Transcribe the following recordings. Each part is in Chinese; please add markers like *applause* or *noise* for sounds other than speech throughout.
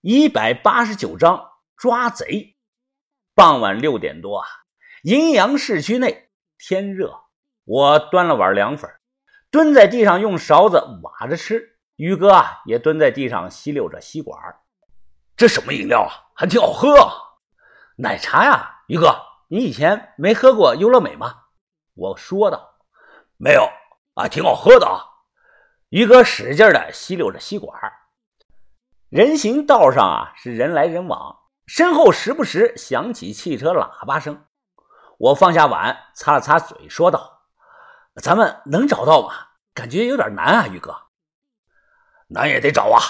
一百八十九章抓贼。傍晚六点多啊，阴阳市区内天热，我端了碗凉粉，蹲在地上用勺子挖着吃。于哥啊，也蹲在地上吸溜着吸管。这什么饮料啊？还挺好喝啊！奶茶呀，于哥，你以前没喝过优乐美吗？我说道。没有啊，挺好喝的啊。于哥使劲的吸溜着吸管。人行道上啊，是人来人往，身后时不时响起汽车喇叭声。我放下碗，擦了擦嘴，说道：“咱们能找到吗？感觉有点难啊，于哥。难也得找啊。”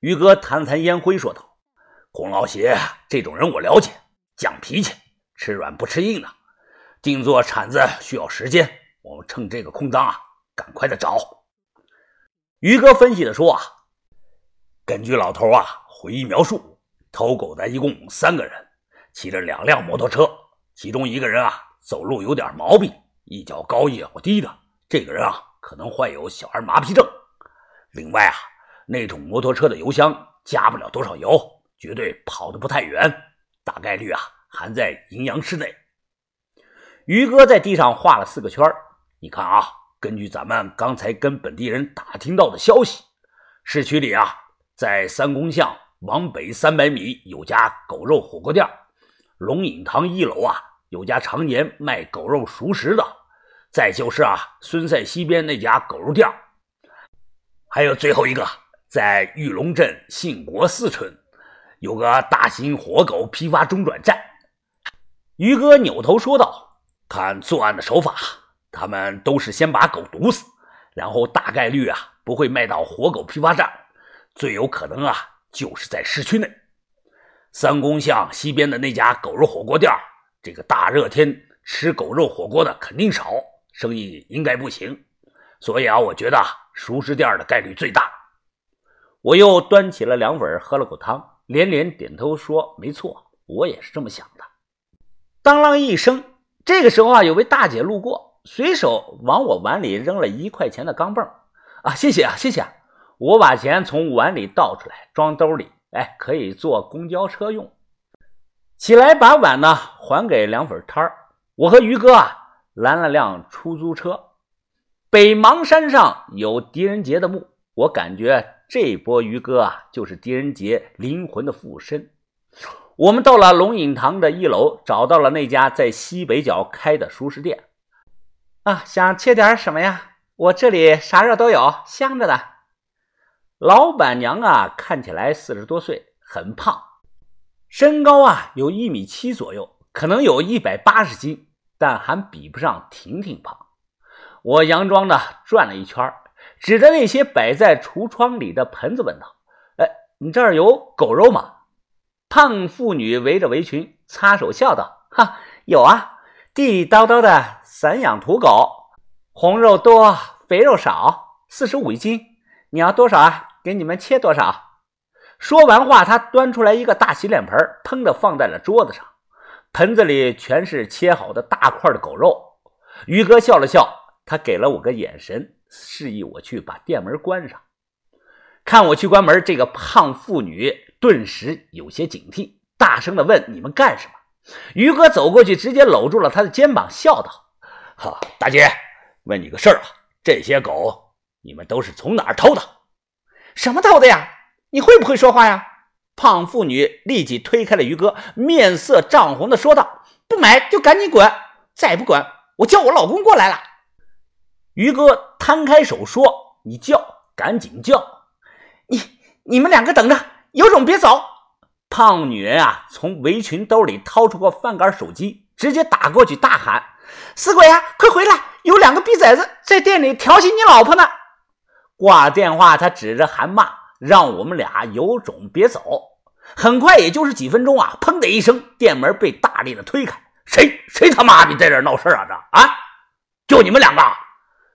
于哥弹了弹烟灰，说道。孔老邪这种人我了解，犟脾气，吃软不吃硬的。定做铲子需要时间，我们趁这个空档啊，赶快的找。于哥分析的说啊，根据老头啊回忆描述，偷狗的一共三个人，骑着两辆摩托车，其中一个人啊走路有点毛病，一脚高一脚低的，这个人啊可能患有小儿麻痹症。另外啊，那种摩托车的油箱加不了多少油。绝对跑得不太远，大概率啊还在阴阳室内。于哥在地上画了四个圈你看啊，根据咱们刚才跟本地人打听到的消息，市区里啊，在三公巷往北三百米有家狗肉火锅店，龙隐堂一楼啊有家常年卖狗肉熟食的，再就是啊孙赛西边那家狗肉店，还有最后一个在玉龙镇信国四村。有个大型活狗批发中转站，于哥扭头说道：“看作案的手法，他们都是先把狗毒死，然后大概率啊不会卖到活狗批发站，最有可能啊就是在市区内三公巷西边的那家狗肉火锅店。这个大热天吃狗肉火锅的肯定少，生意应该不行，所以啊，我觉得熟食店的概率最大。”我又端起了凉粉，喝了口汤。连连点头说：“没错，我也是这么想的。”当啷一声，这个时候啊，有位大姐路过，随手往我碗里扔了一块钱的钢镚啊，谢谢啊，谢谢！我把钱从碗里倒出来，装兜里，哎，可以坐公交车用。起来把碗呢还给凉粉摊儿。我和于哥啊拦了辆出租车。北邙山上有狄仁杰的墓，我感觉。这波于哥啊，就是狄仁杰灵魂的附身。我们到了龙隐堂的一楼，找到了那家在西北角开的熟食店。啊，想切点什么呀？我这里啥肉都有，香着呢。老板娘啊，看起来四十多岁，很胖，身高啊有一米七左右，可能有一百八十斤，但还比不上婷婷胖。我佯装的转了一圈指着那些摆在橱窗里的盆子问道：“哎，你这儿有狗肉吗？”胖妇女围着围裙，擦手笑道：“哈，有啊，地道道的散养土狗，红肉多，肥肉少，四十五一斤。你要多少啊？给你们切多少。”说完话，他端出来一个大洗脸盆，腾的放在了桌子上，盆子里全是切好的大块的狗肉。于哥笑了笑，他给了我个眼神。示意我去把店门关上。看我去关门，这个胖妇女顿时有些警惕，大声的问：“你们干什么？”于哥走过去，直接搂住了她的肩膀，笑道：“哈，大姐，问你个事儿啊，这些狗你们都是从哪儿偷的？什么偷的呀？你会不会说话呀？”胖妇女立即推开了于哥，面色涨红的说道：“不买就赶紧滚，再不滚，我叫我老公过来了。”于哥摊开手说：“你叫，赶紧叫！你你们两个等着，有种别走！”胖女人啊，从围裙兜里掏出个饭杆手机，直接打过去，大喊：“死鬼啊，快回来！有两个逼崽子在店里调戏你老婆呢！”挂电话，他指着喊骂：“让我们俩有种别走！”很快，也就是几分钟啊，砰的一声，店门被大力的推开。谁谁他妈的在这闹事啊？这啊，就你们两个！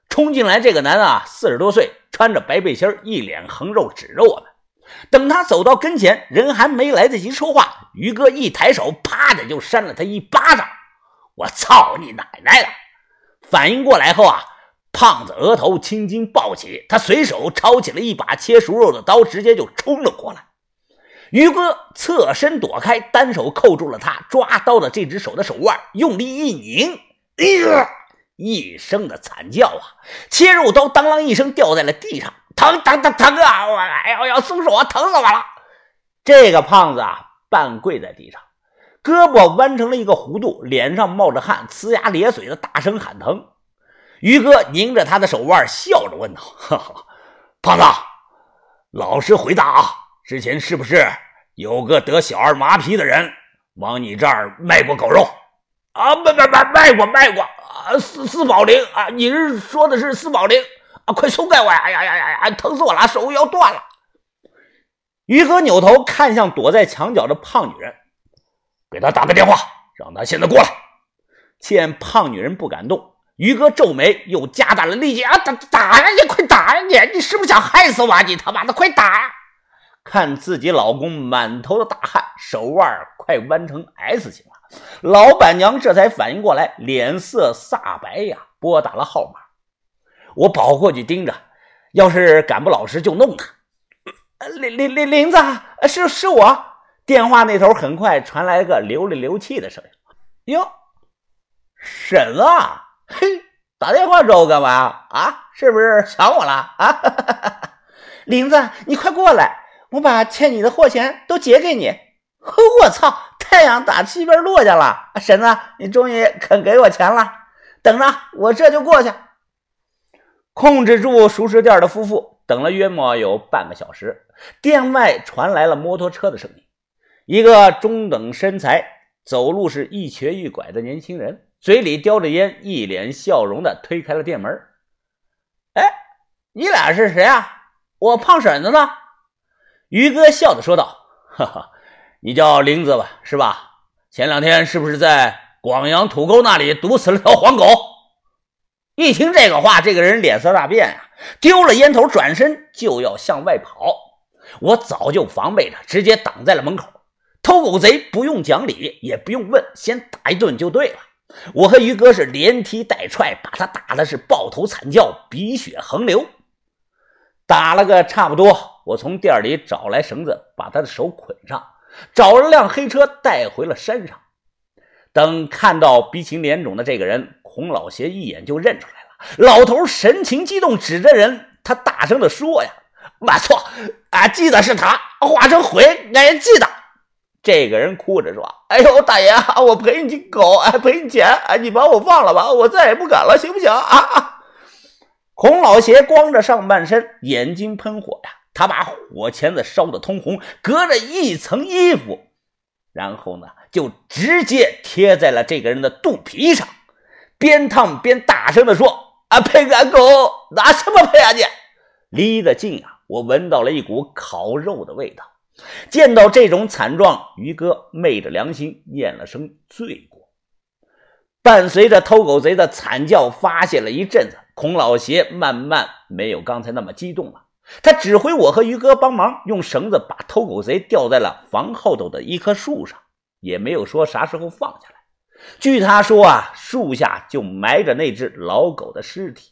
冲进来，这个男的啊，四十多岁，穿着白背心，一脸横肉，指着我们。等他走到跟前，人还没来得及说话，于哥一抬手，啪的就扇了他一巴掌。我操你奶奶的！反应过来后啊，胖子额头青筋暴起，他随手抄起了一把切熟肉的刀，直接就冲了过来。于哥侧身躲开，单手扣住了他抓刀的这只手的手腕，用力一拧，哎呀！一声的惨叫啊！切肉刀当啷一声掉在了地上，疼疼疼疼啊！我哎呀，要松手啊，疼死我了！这个胖子啊，半跪在地上，胳膊弯成了一个弧度，脸上冒着汗，呲牙咧嘴的大声喊疼。于哥拧着他的手腕，笑着问道：“哈哈，胖子，老实回答啊，之前是不是有个得小儿麻痹的人往你这儿卖过狗肉？”啊，卖卖卖卖过卖过啊！四四宝灵啊，你是说的是四宝灵啊？快松开我呀！哎呀呀呀呀！疼死我了，手要断了。于哥扭头看向躲在墙角的胖女人，给他打个电话，让他现在过来。见胖女人不敢动，于哥皱眉，又加大了力气啊！打打呀！你快打呀！你你是不是想害死我？啊你他妈的快打呀！看自己老公满头的大汗，手腕快弯成 S 型了。老板娘这才反应过来，脸色煞白呀，拨打了号码。我跑过去盯着，要是敢不老实就弄他。林林林林子，是是我。电话那头很快传来个流里流气的声音：“哟，婶子，嘿，*laughs* 打电话找我干嘛啊？是不是 *laughs* 想我了啊？” *laughs* 林子，你快过来，我把欠你的货钱都结给你。我操！太阳打西边落下了，婶子，你终于肯给我钱了。等着，我这就过去。控制住熟食店的夫妇等了约莫有半个小时，店外传来了摩托车的声音。一个中等身材、走路是一瘸一拐的年轻人，嘴里叼着烟，一脸笑容的推开了店门。哎，你俩是谁啊？我胖婶子呢？于哥笑着说道：“哈哈。”你叫玲子吧，是吧？前两天是不是在广阳土沟那里毒死了条黄狗？一听这个话，这个人脸色大变啊，丢了烟头，转身就要向外跑。我早就防备着，直接挡在了门口。偷狗贼不用讲理，也不用问，先打一顿就对了。我和于哥是连踢带踹，把他打的是抱头惨叫，鼻血横流。打了个差不多，我从店里找来绳子，把他的手捆上。找了辆黑车带回了山上。等看到鼻青脸肿的这个人，孔老邪一眼就认出来了。老头神情激动，指着人，他大声地说：“呀，没错，俺记得是他，化成灰，俺也记得。”这个人哭着说：“哎呦，大爷啊，我赔你狗，哎，赔你钱，哎，你把我放了吧，我再也不敢了，行不行啊？”孔老邪光着上半身，眼睛喷火呀。他把火钳子烧得通红，隔着一层衣服，然后呢，就直接贴在了这个人的肚皮上，边烫边大声地说：“啊，赔俺狗，拿什么赔啊你？”离得近啊，我闻到了一股烤肉的味道。见到这种惨状，于哥昧着良心念了声罪过。伴随着偷狗贼的惨叫，发泄了一阵子，孔老邪慢慢没有刚才那么激动了。他指挥我和于哥帮忙，用绳子把偷狗贼吊在了房后头的一棵树上，也没有说啥时候放下来。据他说啊，树下就埋着那只老狗的尸体。